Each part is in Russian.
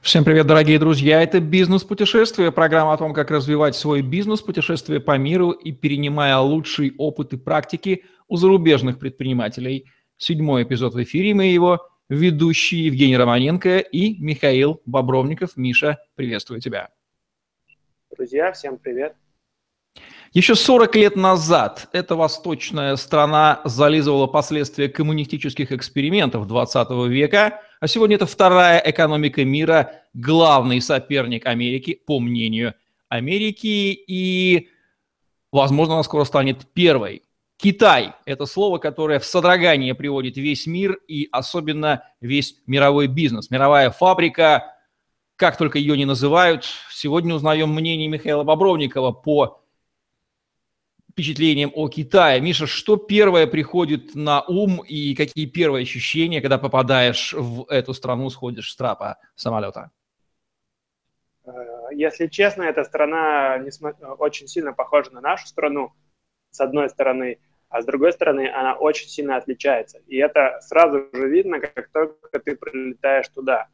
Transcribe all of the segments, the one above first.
Всем привет, дорогие друзья! Это «Бизнес-путешествие», программа о том, как развивать свой бизнес, путешествие по миру и перенимая лучший опыт и практики у зарубежных предпринимателей. Седьмой эпизод в эфире, мы его ведущие Евгений Романенко и Михаил Бобровников. Миша, приветствую тебя. Друзья, всем привет! Еще 40 лет назад эта восточная страна зализывала последствия коммунистических экспериментов 20 века, а сегодня это вторая экономика мира, главный соперник Америки, по мнению Америки, и, возможно, она скоро станет первой. Китай – это слово, которое в содрогание приводит весь мир и особенно весь мировой бизнес. Мировая фабрика, как только ее не называют. Сегодня узнаем мнение Михаила Бобровникова по впечатлением о Китае. Миша, что первое приходит на ум и какие первые ощущения, когда попадаешь в эту страну, сходишь с трапа самолета? Э, если честно, эта страна очень сильно похожа на нашу страну, с одной стороны, а с другой стороны, она очень сильно отличается. И это сразу же видно, как только ты прилетаешь туда.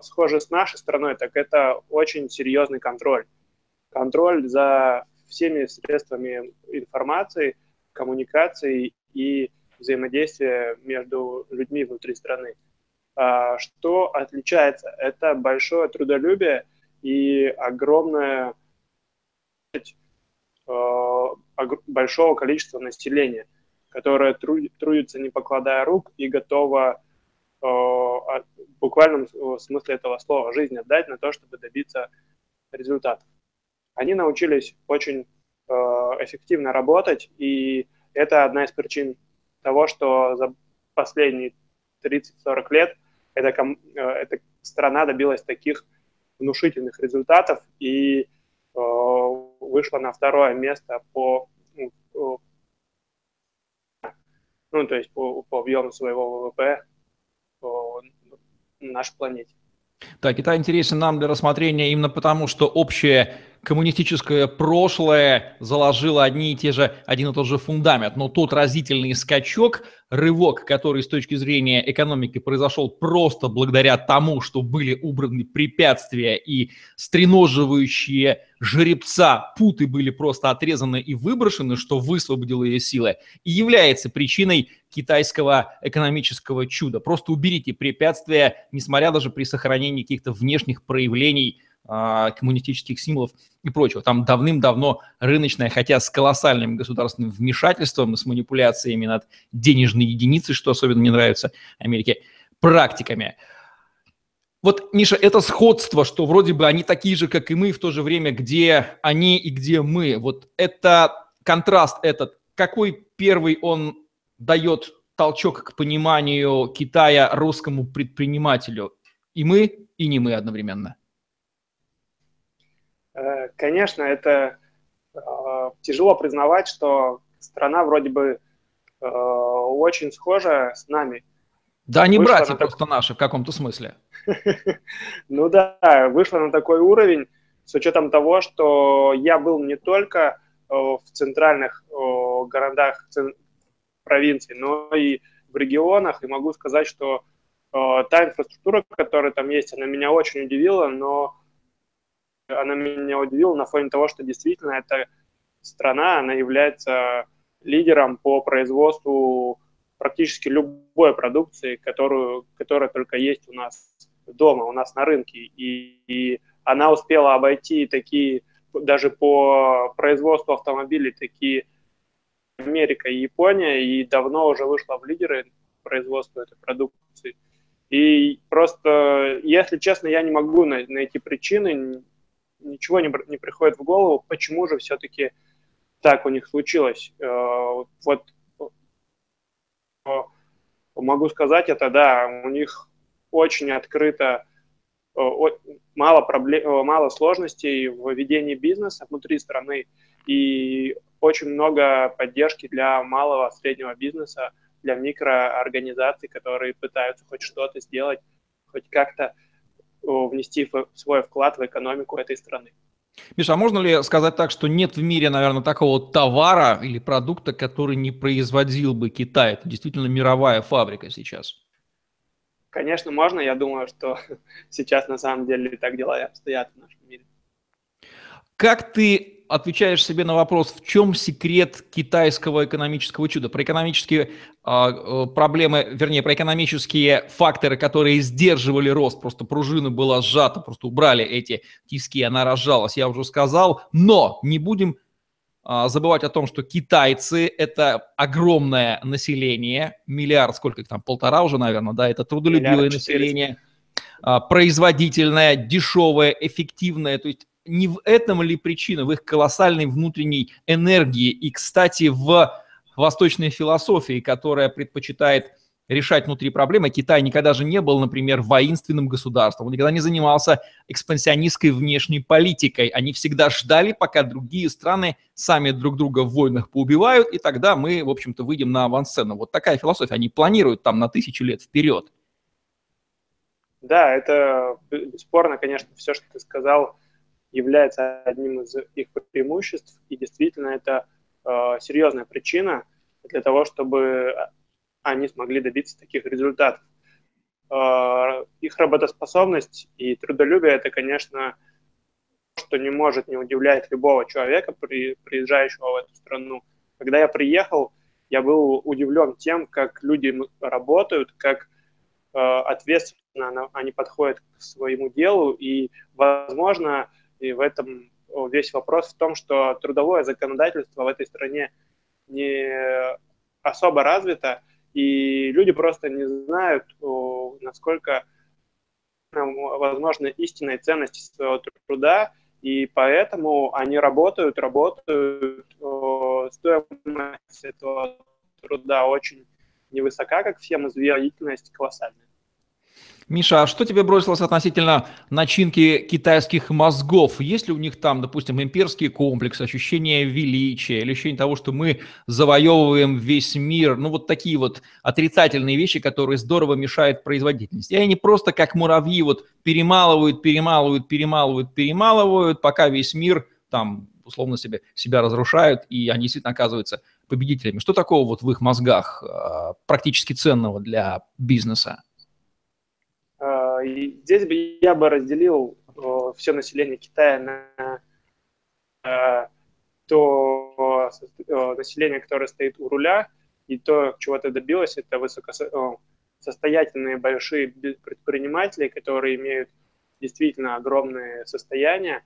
Схоже с нашей страной, так это очень серьезный контроль. Контроль за всеми средствами информации, коммуникации и взаимодействия между людьми внутри страны. А, что отличается? Это большое трудолюбие и огромное а, большого количества населения, которое трудится не покладая рук и готово а, в буквальном смысле этого слова жизнь отдать на то, чтобы добиться результатов они научились очень э, эффективно работать, и это одна из причин того, что за последние 30-40 лет эта, э, эта страна добилась таких внушительных результатов и э, вышла на второе место по, ну, ну то есть по, по объему своего ВВП по нашей планете. Да, Китай интересен нам для рассмотрения именно потому, что общее коммунистическое прошлое заложило одни и те же, один и тот же фундамент. Но тот разительный скачок, рывок, который с точки зрения экономики произошел просто благодаря тому, что были убраны препятствия и стреноживающие жеребца путы были просто отрезаны и выброшены, что высвободило ее силы, и является причиной китайского экономического чуда. Просто уберите препятствия, несмотря даже при сохранении каких-то внешних проявлений коммунистических символов и прочего. Там давным-давно рыночная, хотя с колоссальным государственным вмешательством, с манипуляциями над денежной единицей, что особенно не нравится Америке, практиками. Вот, Миша, это сходство, что вроде бы они такие же, как и мы, в то же время, где они и где мы. Вот это контраст этот, какой первый он дает толчок к пониманию Китая русскому предпринимателю? И мы, и не мы одновременно. Э, конечно, это э, тяжело признавать, что страна вроде бы э, очень схожа с нами. Да, не братья на просто так... наши в каком-то смысле. Ну да, вышла на такой уровень с учетом того, что я был не только в центральных городах провинции, но и в регионах, и могу сказать, что та инфраструктура, которая там есть, она меня очень удивила, но она меня удивила на фоне того, что действительно эта страна, она является лидером по производству практически любой продукции, которую, которая только есть у нас дома, у нас на рынке. И, и она успела обойти такие, даже по производству автомобилей, такие Америка и Япония, и давно уже вышла в лидеры производства этой продукции. И просто, если честно, я не могу найти причины, ничего не, не приходит в голову, почему же все-таки так у них случилось. Э, вот э, могу сказать это, да, у них очень открыто, э, мало, проблем, мало сложностей в ведении бизнеса внутри страны и очень много поддержки для малого, среднего бизнеса, для микроорганизаций, которые пытаются хоть что-то сделать, хоть как-то внести свой вклад в экономику этой страны. Миша, а можно ли сказать так, что нет в мире, наверное, такого товара или продукта, который не производил бы Китай? Это действительно мировая фабрика сейчас. Конечно, можно. Я думаю, что сейчас на самом деле так дела и обстоят в нашем мире. Как ты отвечаешь себе на вопрос, в чем секрет китайского экономического чуда? Про экономические э, проблемы, вернее, про экономические факторы, которые сдерживали рост, просто пружина была сжата, просто убрали эти тиски, она разжалась, я уже сказал. Но не будем э, забывать о том, что китайцы – это огромное население, миллиард, сколько их там, полтора уже, наверное, да, это трудолюбивое население, э, производительное, дешевое, эффективное, то есть не в этом ли причина, в их колоссальной внутренней энергии и, кстати, в восточной философии, которая предпочитает решать внутри проблемы. Китай никогда же не был, например, воинственным государством, он никогда не занимался экспансионистской внешней политикой. Они всегда ждали, пока другие страны сами друг друга в войнах поубивают, и тогда мы, в общем-то, выйдем на авансцену. Вот такая философия. Они планируют там на тысячи лет вперед. Да, это бесспорно, конечно, все, что ты сказал, является одним из их преимуществ, и действительно это э, серьезная причина для того, чтобы они смогли добиться таких результатов. Э, их работоспособность и трудолюбие – это, конечно, что не может не удивлять любого человека, при, приезжающего в эту страну. Когда я приехал, я был удивлен тем, как люди работают, как э, ответственно они подходят к своему делу, и, возможно, и в этом весь вопрос в том, что трудовое законодательство в этой стране не особо развито, и люди просто не знают, насколько возможно истинной ценности своего труда, и поэтому они работают, работают, стоимость этого труда очень невысока, как всем известно, колоссальная. Миша, а что тебе бросилось относительно начинки китайских мозгов? Есть ли у них там, допустим, имперский комплекс, ощущение величия или ощущение того, что мы завоевываем весь мир? Ну, вот такие вот отрицательные вещи, которые здорово мешают производительности. И они просто как муравьи вот перемалывают, перемалывают, перемалывают, перемалывают, пока весь мир там условно себе, себя разрушают, и они действительно оказываются победителями. Что такого вот в их мозгах а, практически ценного для бизнеса? И здесь бы я бы разделил все население Китая на э, то население, которое стоит у руля, и то, чего ты добилась, это высокосостоятельные большие предприниматели, которые имеют действительно огромные состояния.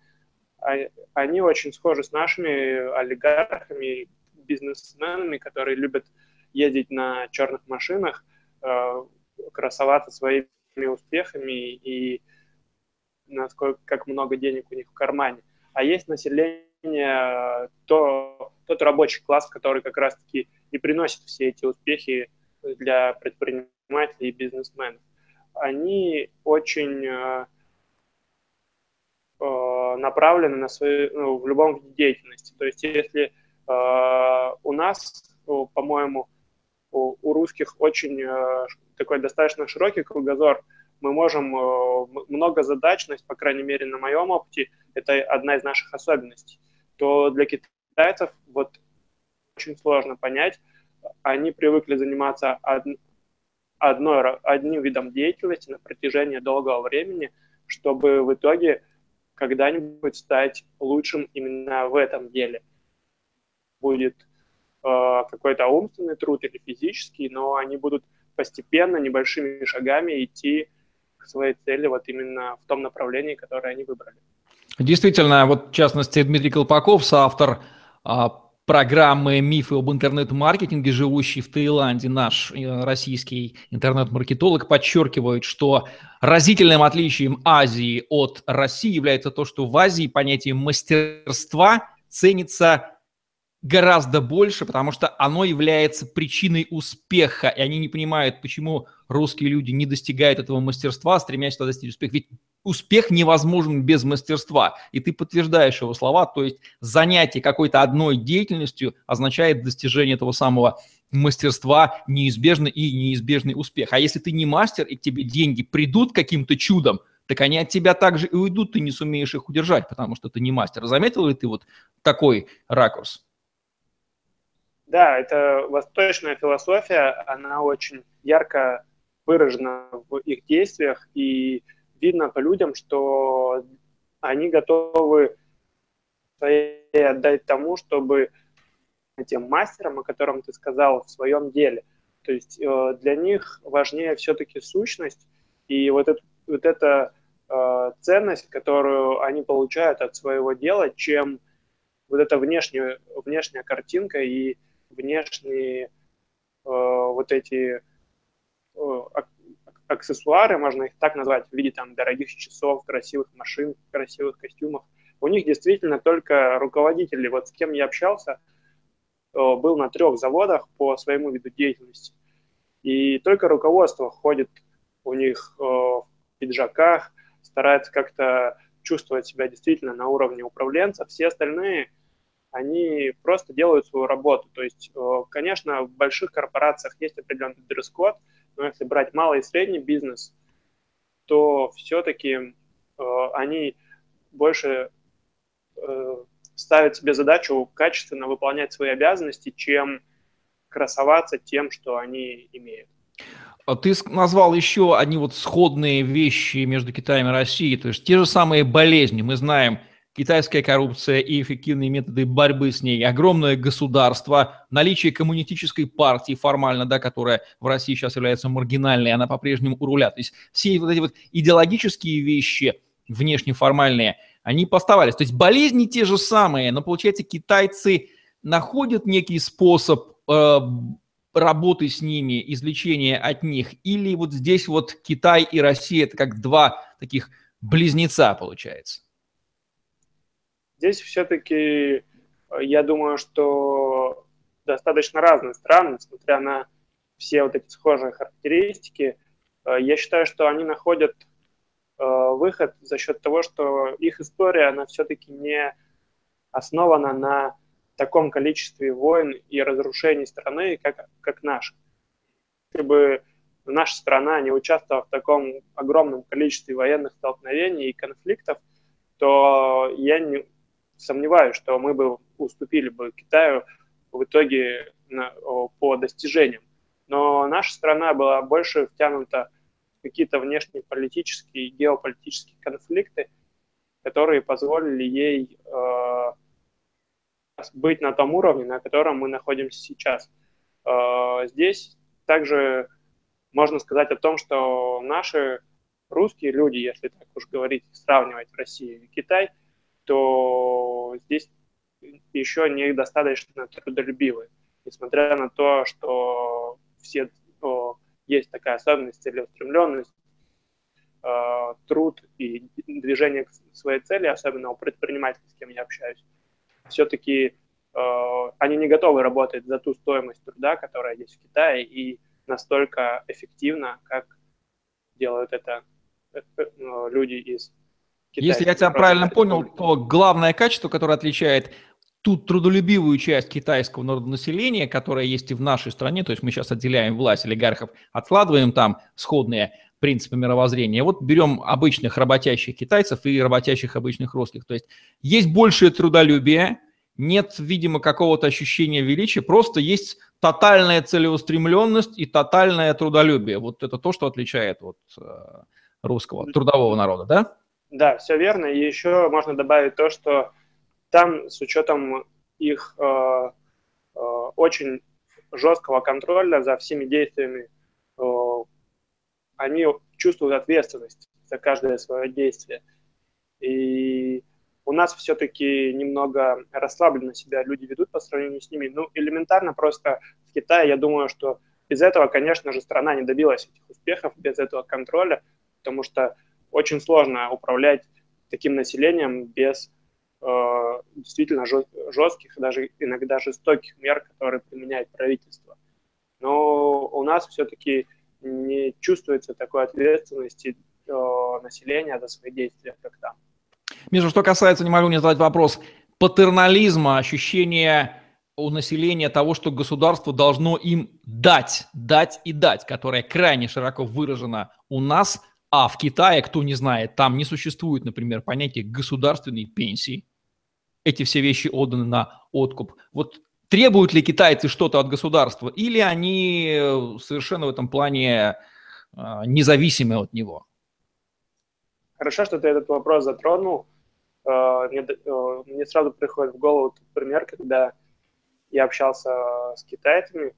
А, они очень схожи с нашими олигархами, бизнесменами, которые любят ездить на черных машинах, э, красоваться своими успехами и насколько, как много денег у них в кармане. А есть население, то, тот рабочий класс, который как раз-таки и приносит все эти успехи для предпринимателей и бизнесменов. Они очень э, э, направлены на свою, ну, в любом виде деятельности. То есть если э, у нас, по-моему, у, у русских очень э, такой достаточно широкий кругозор, мы можем э, много задачность, по крайней мере, на моем опыте, это одна из наших особенностей, то для китайцев вот очень сложно понять, они привыкли заниматься од, одной, одним видом деятельности на протяжении долгого времени, чтобы в итоге когда-нибудь стать лучшим именно в этом деле. Будет э, какой-то умственный труд или физический, но они будут постепенно, небольшими шагами идти к своей цели вот именно в том направлении, которое они выбрали. Действительно, вот в частности Дмитрий Колпаков, соавтор а, программы «Мифы об интернет-маркетинге», живущий в Таиланде, наш э, российский интернет-маркетолог, подчеркивает, что разительным отличием Азии от России является то, что в Азии понятие мастерства ценится гораздо больше, потому что оно является причиной успеха, и они не понимают, почему русские люди не достигают этого мастерства, стремясь туда достичь успеха. Ведь успех невозможен без мастерства, и ты подтверждаешь его слова, то есть занятие какой-то одной деятельностью означает достижение этого самого мастерства, неизбежный и неизбежный успех. А если ты не мастер, и к тебе деньги придут каким-то чудом, так они от тебя также и уйдут, ты не сумеешь их удержать, потому что ты не мастер. Заметил ли ты вот такой ракурс? Да, это восточная философия, она очень ярко выражено в их действиях, и видно по людям, что они готовы отдать тому, чтобы тем мастером, о котором ты сказал, в своем деле. То есть э, для них важнее все-таки сущность и вот, это, вот эта э, ценность, которую они получают от своего дела, чем вот эта внешняя, внешняя картинка и внешние э, вот эти э, аксессуары, можно их так назвать, в виде там дорогих часов, красивых машин, красивых костюмов. У них действительно только руководители, вот с кем я общался, э, был на трех заводах по своему виду деятельности. И только руководство ходит у них э, в пиджаках, старается как-то чувствовать себя действительно на уровне управленца. Все остальные, они просто делают свою работу. То есть, э, конечно, в больших корпорациях есть определенный дресс-код, но если брать малый и средний бизнес, то все-таки э, они больше ставят себе задачу качественно выполнять свои обязанности, чем красоваться тем, что они имеют. А ты назвал еще одни вот сходные вещи между Китаем и Россией, то есть те же самые болезни. Мы знаем, китайская коррупция и эффективные методы борьбы с ней, огромное государство, наличие коммунистической партии формально, да, которая в России сейчас является маргинальной, она по-прежнему у руля. То есть все вот эти вот идеологические вещи, внешне формальные, они поставались. То есть болезни те же самые, но получается китайцы находят некий способ э, работы с ними, извлечения от них, или вот здесь вот Китай и Россия это как два таких близнеца получается? Здесь все-таки я думаю, что достаточно разные страны, несмотря на все вот эти схожие характеристики. Я считаю, что они находят э, выход за счет того, что их история, она все-таки не основана на таком количестве войн и разрушений страны, как, как наша. Если бы наша страна не участвовала в таком огромном количестве военных столкновений и конфликтов, то я не сомневаюсь, что мы бы уступили бы Китаю в итоге на, по достижениям. Но наша страна была больше втянута в какие-то внешнеполитические и геополитические конфликты, которые позволили ей э, быть на том уровне, на котором мы находимся сейчас. А, здесь также можно сказать о том, что наши русские люди, если так уж говорить, сравнивать Россию и Китай, то здесь еще недостаточно трудолюбивы. Несмотря на то, что все о, есть такая особенность, целеустремленность, э, труд и движение к своей цели, особенно у предпринимателей, с кем я общаюсь, все-таки э, они не готовы работать за ту стоимость труда, которая есть в Китае, и настолько эффективно, как делают это э, э, люди из Китая. Если я тебя правильно понял, то главное качество, которое отличает ту трудолюбивую часть китайского народонаселения, которая есть и в нашей стране, то есть мы сейчас отделяем власть олигархов, откладываем там сходные принципы мировоззрения. Вот берем обычных работящих китайцев и работящих обычных русских. То есть есть большее трудолюбие, нет, видимо, какого-то ощущения величия, просто есть тотальная целеустремленность и тотальное трудолюбие. Вот это то, что отличает вот, э, русского трудового народа, да? Да, все верно. И еще можно добавить то, что там с учетом их э, э, очень жесткого контроля за всеми действиями э, они чувствуют ответственность за каждое свое действие. И у нас все-таки немного расслабленно себя люди ведут по сравнению с ними. Ну, элементарно просто в Китае, я думаю, что без этого, конечно же, страна не добилась этих успехов, без этого контроля, потому что очень сложно управлять таким населением без э, действительно жестких, даже иногда жестоких мер, которые применяет правительство. Но у нас все-таки не чувствуется такой ответственности э, населения за свои действия, как там. Миша, что касается, не могу не задать вопрос, патернализма, ощущения у населения того, что государство должно им дать, дать и дать, которое крайне широко выражено у нас, а в Китае, кто не знает, там не существует, например, понятия государственной пенсии. Эти все вещи отданы на откуп. Вот Требуют ли китайцы что-то от государства, или они э, совершенно в этом плане а, независимы от него? Хорошо, что ты этот вопрос затронул. А, мне, мне сразу приходит в голову пример, когда я общался с китайцами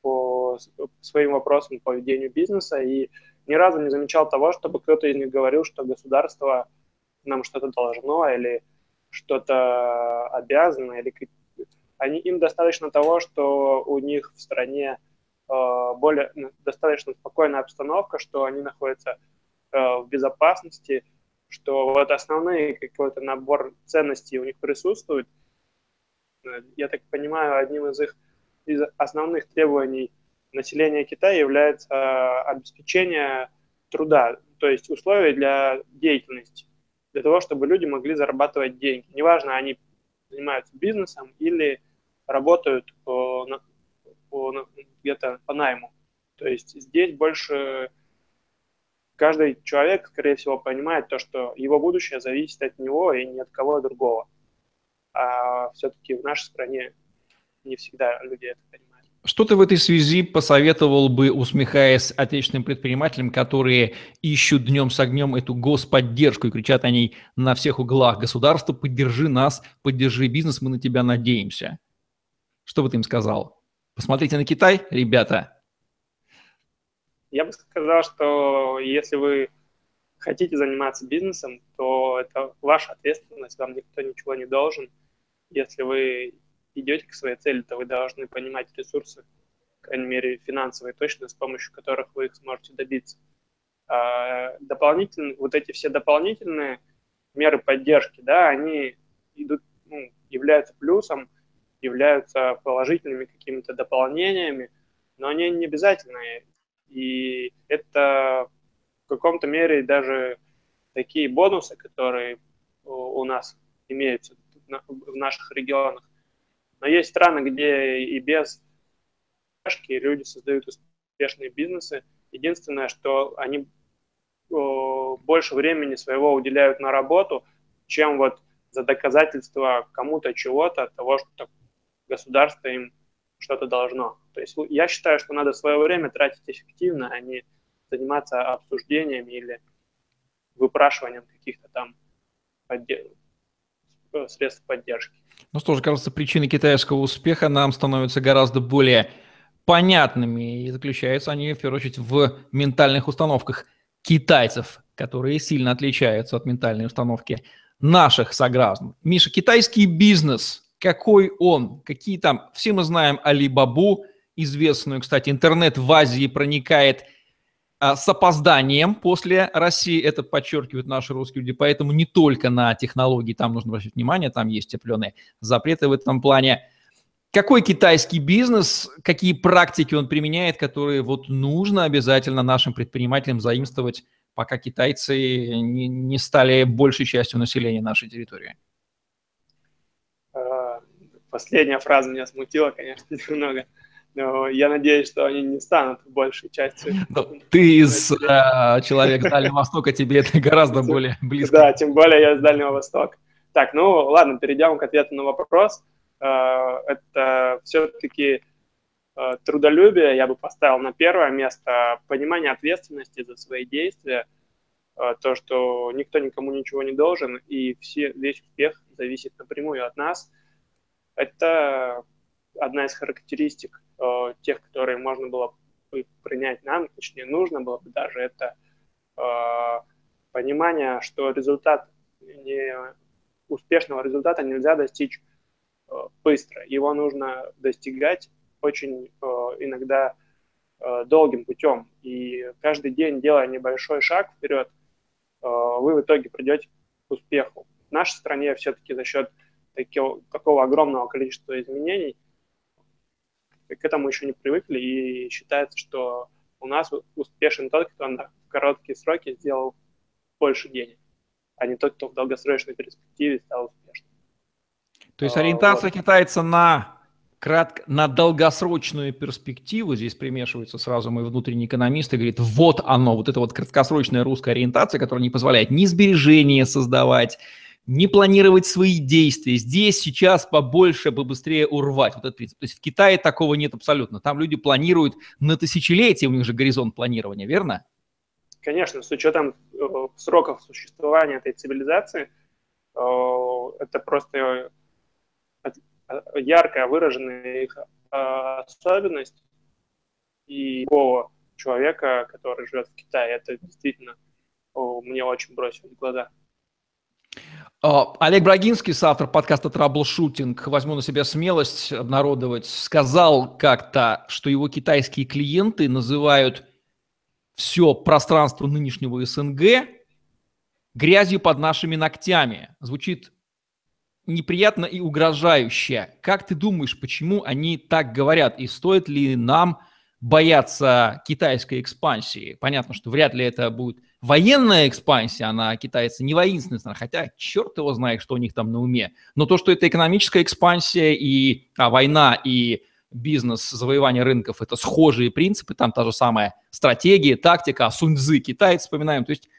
по своим вопросам по ведению бизнеса и ни разу не замечал того, чтобы кто-то из них говорил, что государство нам что-то должно или что-то обязано, или они, им достаточно того, что у них в стране э, более достаточно спокойная обстановка, что они находятся э, в безопасности, что вот основные какой-то набор ценностей у них присутствует. Э, я так понимаю, одним из их из основных требований населения Китая является обеспечение труда, то есть условия для деятельности для того, чтобы люди могли зарабатывать деньги. Неважно, они занимаются бизнесом или работают по, по, где-то по найму. То есть здесь больше каждый человек, скорее всего, понимает то, что его будущее зависит от него и ни от кого другого. А все-таки в нашей стране не всегда люди это понимают. Что ты в этой связи посоветовал бы, усмехаясь отечественным предпринимателям, которые ищут днем с огнем эту господдержку и кричат о ней на всех углах? Государство, поддержи нас, поддержи бизнес, мы на тебя надеемся. Что бы ты им сказал? Посмотрите на Китай, ребята. Я бы сказал, что если вы хотите заниматься бизнесом, то это ваша ответственность, вам никто ничего не должен. Если вы идете к своей цели, то вы должны понимать ресурсы, крайней мере, финансовые точно, с помощью которых вы их сможете добиться. А дополнительные, вот эти все дополнительные меры поддержки, да, они идут, ну, являются плюсом, являются положительными какими-то дополнениями, но они не обязательные. И это в каком-то мере даже такие бонусы, которые у нас имеются в наших регионах, но есть страны, где и без поддержки люди создают успешные бизнесы. Единственное, что они больше времени своего уделяют на работу, чем вот за доказательство кому-то чего-то, того, что государство им что-то должно. То есть я считаю, что надо свое время тратить эффективно, а не заниматься обсуждениями или выпрашиванием каких-то там поддержек средств поддержки. Ну что же, кажется, причины китайского успеха нам становятся гораздо более понятными, и заключаются они, в первую очередь, в ментальных установках китайцев, которые сильно отличаются от ментальной установки наших сограждан. Миша, китайский бизнес, какой он? Какие там? Все мы знаем Алибабу, известную, кстати, интернет в Азии проникает – с опозданием после России, это подчеркивают наши русские люди, поэтому не только на технологии там нужно обращать внимание, там есть определенные запреты в этом плане. Какой китайский бизнес, какие практики он применяет, которые вот нужно обязательно нашим предпринимателям заимствовать, пока китайцы не, не стали большей частью населения нашей территории? А, последняя фраза меня смутила, конечно, немного. Но я надеюсь, что они не станут большей частью. Но ну, ты из э, человек Дальнего Востока, тебе это гораздо более близко. Да, тем более я из Дальнего Востока. Так, ну ладно, перейдем к ответу на вопрос. Э, это все-таки э, трудолюбие я бы поставил на первое место, понимание ответственности за свои действия, э, то, что никто никому ничего не должен, и все, весь успех зависит напрямую от нас. Это одна из характеристик э, тех, которые можно было бы принять нам, точнее, нужно было бы даже, это э, понимание, что результат не, успешного результата нельзя достичь э, быстро. Его нужно достигать очень э, иногда э, долгим путем. И каждый день, делая небольшой шаг вперед, э, вы в итоге придете к успеху. В нашей стране все-таки за счет такого, такого огромного количества изменений – к этому еще не привыкли, и считается, что у нас успешен тот, кто на короткие сроки сделал больше денег, а не тот, кто в долгосрочной перспективе стал успешным. То есть ориентация вот. китайца на кратко, на долгосрочную перспективу, здесь примешивается сразу мой внутренний экономист и говорит, вот оно, вот это вот краткосрочная русская ориентация, которая не позволяет ни сбережения создавать, не планировать свои действия. Здесь сейчас побольше, побыстрее урвать. Вот этот принцип. То есть в Китае такого нет абсолютно. Там люди планируют на тысячелетие, у них же горизонт планирования, верно? конечно, с учетом сроков существования этой цивилизации, это просто ярко выраженная их особенность и любого человека, который живет в Китае. Это действительно мне очень бросило в глаза. А, Олег Брагинский, автор подкаста «Траблшутинг», возьму на себя смелость обнародовать, сказал как-то, что его китайские клиенты называют все пространство нынешнего СНГ грязью под нашими ногтями. Звучит неприятно и угрожающе. Как ты думаешь, почему они так говорят? И стоит ли нам бояться китайской экспансии? Понятно, что вряд ли это будет военная экспансия, она китайцы не воинственная страна, хотя черт его знает, что у них там на уме. Но то, что это экономическая экспансия и а, война, и бизнес, завоевание рынков – это схожие принципы, там та же самая стратегия, тактика, суньцзы китайцы вспоминаем. То есть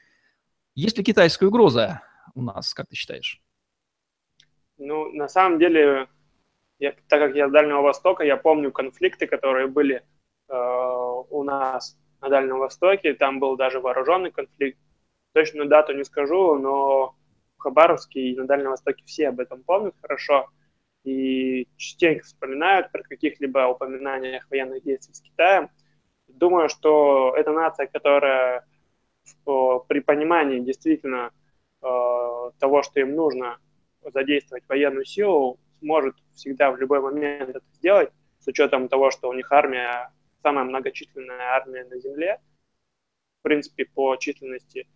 есть ли китайская угроза у нас, как ты считаешь? Ну, на самом деле, я, так как я с Дальнего Востока, я помню конфликты, которые были э, у нас на Дальнем Востоке, там был даже вооруженный конфликт. Точную дату не скажу, но в Хабаровске и на Дальнем Востоке все об этом помнят хорошо и частенько вспоминают про каких-либо упоминаниях военных действий с Китаем. Думаю, что это нация, которая при понимании действительно э, того, что им нужно задействовать военную силу, сможет всегда в любой момент это сделать, с учетом того, что у них армия самая многочисленная армия на Земле, в принципе, по численности,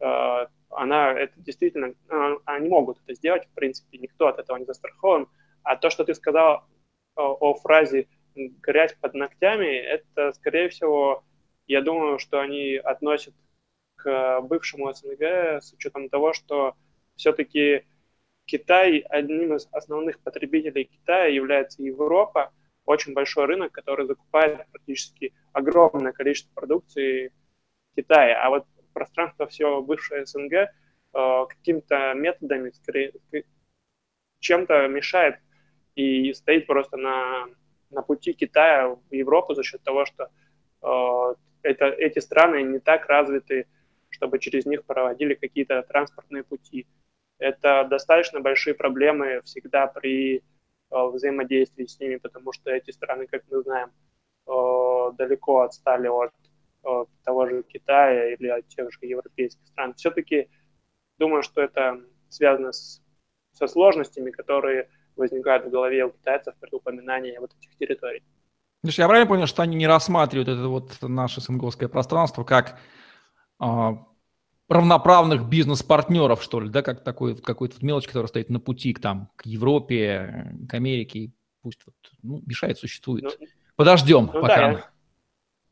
э, она это действительно, э, они могут это сделать, в принципе, никто от этого не застрахован. А то, что ты сказал о, о фразе «грязь под ногтями», это, скорее всего, я думаю, что они относят к бывшему СНГ с учетом того, что все-таки Китай, одним из основных потребителей Китая является Европа, очень большой рынок, который закупает практически огромное количество продукции Китая. А вот пространство все бывшее СНГ э, какими-то методами скорее, чем-то мешает и стоит просто на, на пути Китая в Европу за счет того, что э, это, эти страны не так развиты, чтобы через них проводили какие-то транспортные пути. Это достаточно большие проблемы всегда при взаимодействии с ними, потому что эти страны, как мы знаем, э, далеко отстали от э, того же Китая или от тех же европейских стран. Все-таки думаю, что это связано с, со сложностями, которые возникают в голове у китайцев при упоминании вот этих территорий. Я правильно понял, что они не рассматривают это вот наше СНГовское пространство как а, равноправных бизнес-партнеров, что ли, да, как такой какой-то мелочь, которая стоит на пути к там, к Европе, к Америке, пусть вот, ну, мешает, существует. Ну, Подождем ну, пока. Да, я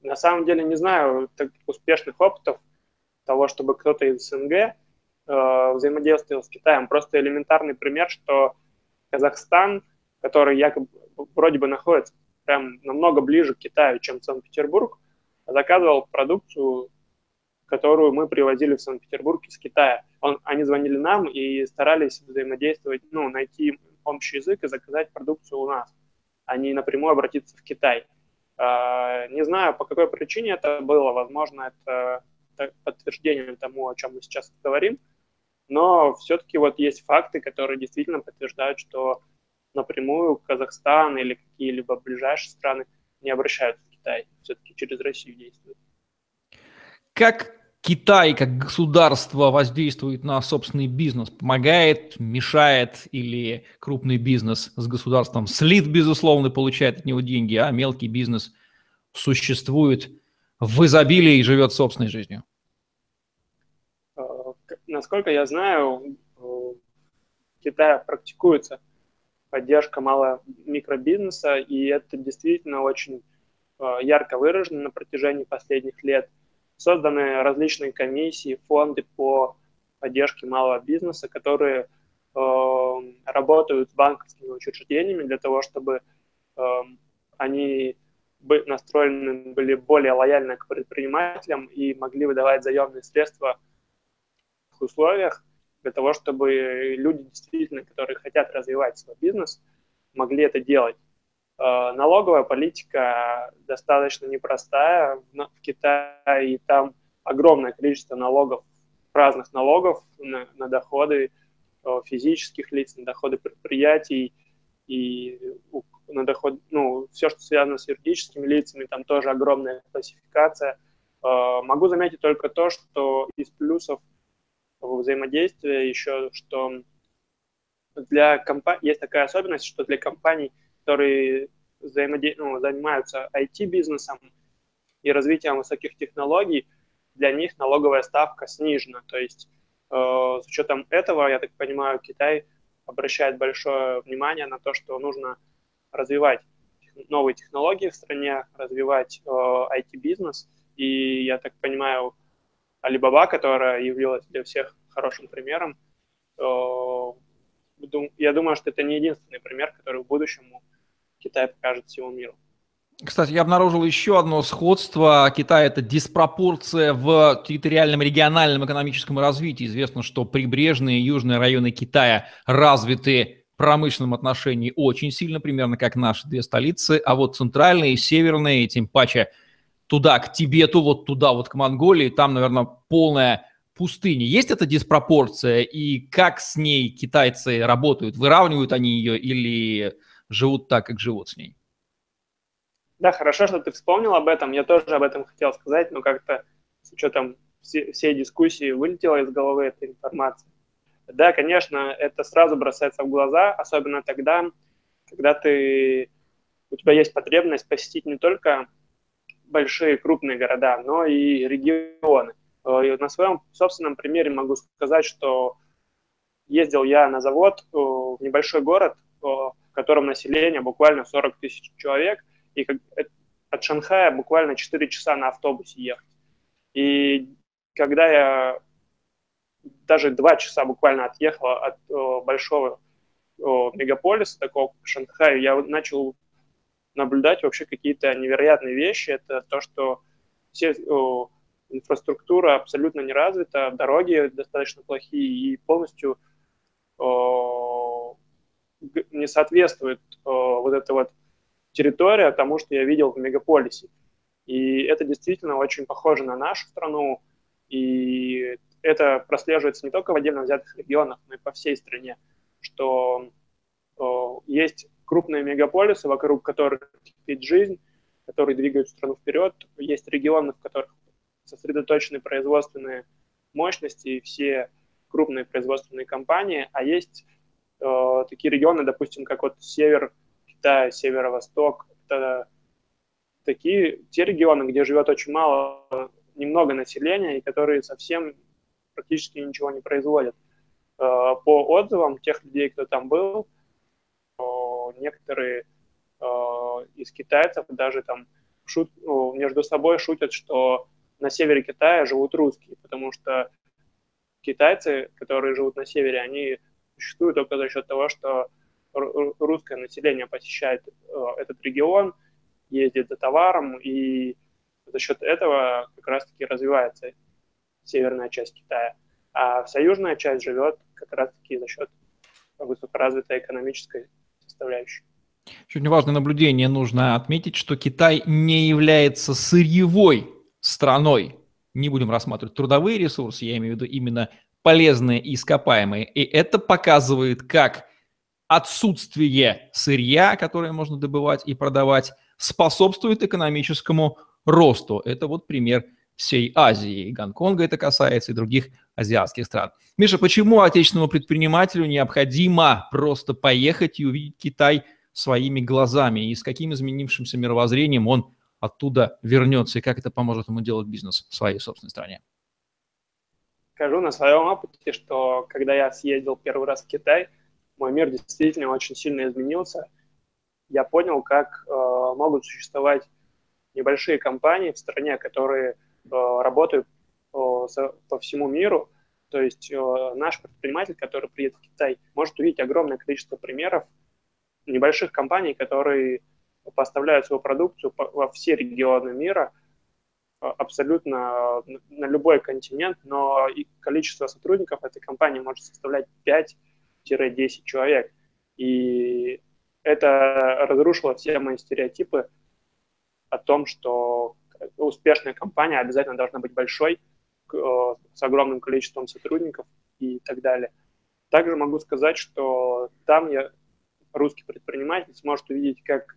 на самом деле не знаю таких успешных опытов того, чтобы кто-то из СНГ э, взаимодействовал с Китаем. Просто элементарный пример, что Казахстан, который якобы вроде бы находится прям намного ближе к Китаю, чем Санкт-Петербург, заказывал продукцию которую мы привозили в Санкт-Петербург из Китая. Он, они звонили нам и старались взаимодействовать, ну, найти общий язык и заказать продукцию у нас, а не напрямую обратиться в Китай. Uh, не знаю, по какой причине это было. Возможно, это подтверждение тому, о чем мы сейчас говорим. Но все-таки вот есть факты, которые действительно подтверждают, что напрямую Казахстан или какие-либо ближайшие страны не обращаются в Китай. Все-таки через Россию действуют. Как Китай как государство воздействует на собственный бизнес, помогает, мешает или крупный бизнес с государством слит, безусловно, получает от него деньги, а мелкий бизнес существует в изобилии и живет собственной жизнью? А, насколько я знаю, в Китае практикуется поддержка малого микробизнеса, и это действительно очень а, ярко выражено на протяжении последних лет – созданы различные комиссии, фонды по поддержке малого бизнеса, которые э, работают с банковскими учреждениями для того, чтобы э, они настроены были более лояльны к предпринимателям и могли выдавать заемные средства в условиях для того, чтобы люди действительно, которые хотят развивать свой бизнес, могли это делать. Э, налоговая политика достаточно непростая в Китае, и там огромное количество налогов, разных налогов на, на доходы физических лиц, на доходы предприятий и на доход, ну, все, что связано с юридическими лицами, там тоже огромная классификация. Могу заметить только то, что из плюсов взаимодействия еще, что для компаний есть такая особенность, что для компаний, которые взаимоде... ну, занимаются IT-бизнесом и развитием высоких технологий, для них налоговая ставка снижена. То есть э, с учетом этого, я так понимаю, Китай обращает большое внимание на то, что нужно развивать новые технологии в стране, развивать э, IT-бизнес. И я так понимаю, Alibaba, которая явилась для всех хорошим примером, э, я думаю, что это не единственный пример, который в будущем Китай покажет всему миру. Кстати, я обнаружил еще одно сходство. Китай – это диспропорция в территориальном региональном экономическом развитии. Известно, что прибрежные южные районы Китая развиты в промышленном отношении очень сильно, примерно как наши две столицы, а вот центральные и северные, тем паче туда, к Тибету, вот туда, вот к Монголии, там, наверное, полная пустыня. Есть эта диспропорция, и как с ней китайцы работают? Выравнивают они ее или живут так, как живут с ней? Да, хорошо, что ты вспомнил об этом. Я тоже об этом хотел сказать, но как-то с учетом все, дискуссии вылетела из головы эта информация. Да, конечно, это сразу бросается в глаза, особенно тогда, когда ты, у тебя есть потребность посетить не только большие крупные города, но и регионы. Э, и на своем собственном примере могу сказать, что ездил я на завод э, в небольшой город, э, котором население буквально 40 тысяч человек – и как, от Шанхая буквально 4 часа на автобусе ехать. И когда я даже 2 часа буквально отъехал от о, большого о, мегаполиса, такого как Шанхай, я начал наблюдать вообще какие-то невероятные вещи. Это то, что все, о, инфраструктура абсолютно не развита, дороги достаточно плохие и полностью о, не соответствует о, вот это вот территория тому, что я видел в мегаполисе. И это действительно очень похоже на нашу страну, и это прослеживается не только в отдельно взятых регионах, но и по всей стране, что о, есть крупные мегаполисы, вокруг которых кипит жизнь, которые двигают страну вперед, есть регионы, в которых сосредоточены производственные мощности и все крупные производственные компании, а есть э, такие регионы, допустим, как вот север Китай, Северо-Восток, это такие, те регионы, где живет очень мало, немного населения, и которые совсем практически ничего не производят. Э, по отзывам тех людей, кто там был, некоторые э, из китайцев даже там шут, между собой шутят, что на севере Китая живут русские, потому что китайцы, которые живут на севере, они существуют только за счет того, что русское население посещает э, этот регион, ездит за товаром, и за счет этого как раз-таки развивается северная часть Китая. А вся южная часть живет как раз-таки за счет высокоразвитой экономической составляющей. Очень важное наблюдение нужно отметить, что Китай не является сырьевой страной. Не будем рассматривать трудовые ресурсы, я имею в виду именно полезные и ископаемые. И это показывает, как отсутствие сырья, которое можно добывать и продавать, способствует экономическому росту. Это вот пример всей Азии. И Гонконга это касается, и других азиатских стран. Миша, почему отечественному предпринимателю необходимо просто поехать и увидеть Китай своими глазами? И с каким изменившимся мировоззрением он оттуда вернется? И как это поможет ему делать бизнес в своей собственной стране? Скажу на своем опыте, что когда я съездил первый раз в Китай – мой мир действительно очень сильно изменился. Я понял, как э, могут существовать небольшие компании в стране, которые э, работают э, по всему миру. То есть э, наш предприниматель, который приедет в Китай, может увидеть огромное количество примеров небольших компаний, которые поставляют свою продукцию во все регионы мира, абсолютно на любой континент, но количество сотрудников этой компании может составлять 5 10 человек. И это разрушило все мои стереотипы о том, что успешная компания обязательно должна быть большой, с огромным количеством сотрудников и так далее. Также могу сказать, что там я, русский предприниматель, сможет увидеть, как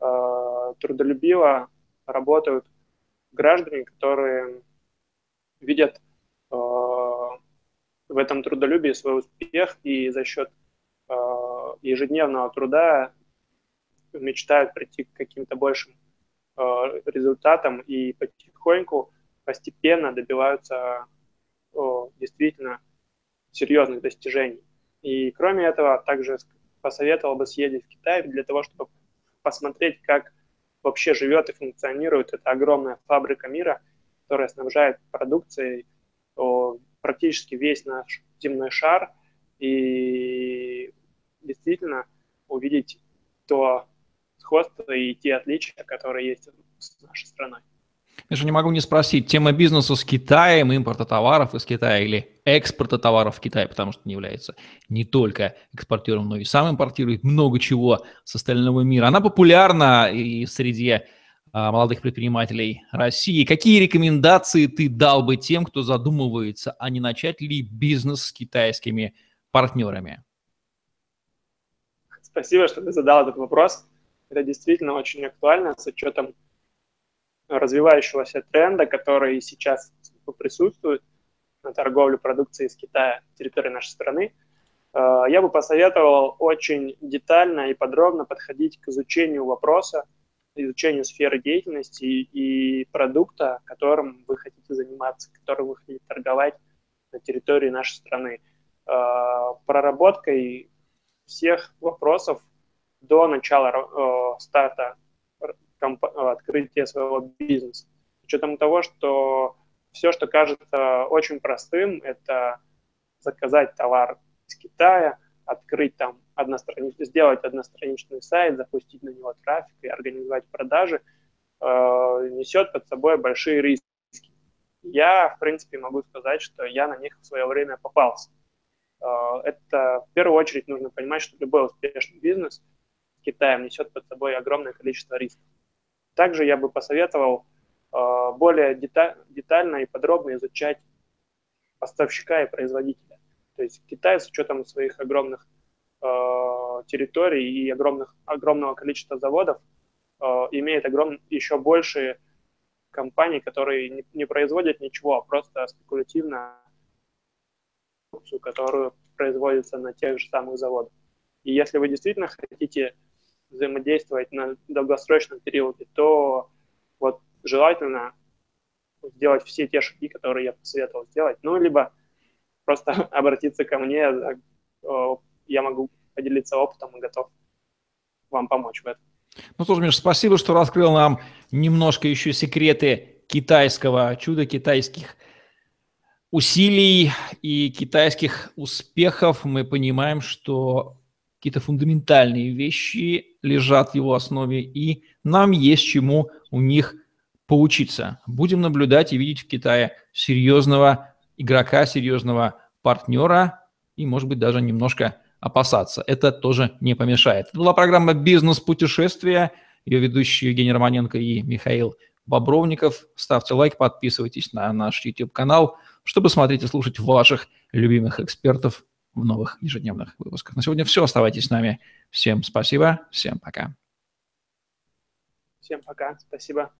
э, трудолюбиво работают граждане, которые видят э, в этом трудолюбии свой успех и за счет э, ежедневного труда мечтают прийти к каким-то большим э, результатам и потихоньку, постепенно добиваются э, действительно серьезных достижений. И кроме этого, также посоветовал бы съездить в Китай для того, чтобы посмотреть, как вообще живет и функционирует эта огромная фабрика мира, которая снабжает продукцией практически весь наш земной шар и действительно увидеть то сходство и те отличия, которые есть с нашей страной. Я же не могу не спросить, тема бизнеса с Китаем, импорта товаров из Китая или экспорта товаров в Китай, потому что не является не только экспортером, но и сам импортирует много чего с остального мира. Она популярна и среди а, молодых предпринимателей России. Какие рекомендации ты дал бы тем, кто задумывается, а не начать ли бизнес с китайскими партнерами? Спасибо, что ты задал этот вопрос. Это действительно очень актуально с учетом развивающегося тренда, который сейчас присутствует на торговлю продукцией из Китая территории нашей страны, э, я бы посоветовал очень детально и подробно подходить к изучению вопроса, изучению сферы деятельности и продукта, которым вы хотите заниматься, которым вы хотите торговать на территории нашей страны. Э, проработкой всех вопросов до начала э, старта открытия своего бизнеса. С учетом того, что все, что кажется очень простым, это заказать товар из Китая, открыть там одностранич... сделать одностраничный сайт, запустить на него трафик и организовать продажи, э, несет под собой большие риски. Я, в принципе, могу сказать, что я на них в свое время попался. Э, это в первую очередь нужно понимать, что любой успешный бизнес с Китаем несет под собой огромное количество рисков. Также я бы посоветовал э, более детально и подробно изучать поставщика и производителя. То есть Китай с учетом своих огромных э, территорий и огромных, огромного количества заводов э, имеет огром, еще больше компаний, которые не, не производят ничего, а просто спекулятивно продукцию, которую производится на тех же самых заводах. И если вы действительно хотите взаимодействовать на долгосрочном периоде, то вот желательно сделать все те шаги, которые я посоветовал сделать. Ну, либо просто обратиться ко мне, я могу поделиться опытом и готов вам помочь в этом. Ну что ж, Миша, спасибо, что раскрыл нам немножко еще секреты китайского чуда, китайских усилий и китайских успехов. Мы понимаем, что какие-то фундаментальные вещи лежат в его основе, и нам есть чему у них поучиться. Будем наблюдать и видеть в Китае серьезного игрока, серьезного партнера и, может быть, даже немножко опасаться. Это тоже не помешает. Это была программа «Бизнес-путешествия». Ее ведущие Евгений Романенко и Михаил Бобровников. Ставьте лайк, подписывайтесь на наш YouTube-канал, чтобы смотреть и слушать ваших любимых экспертов в новых ежедневных выпусках. На сегодня все. Оставайтесь с нами. Всем спасибо. Всем пока. Всем пока. Спасибо.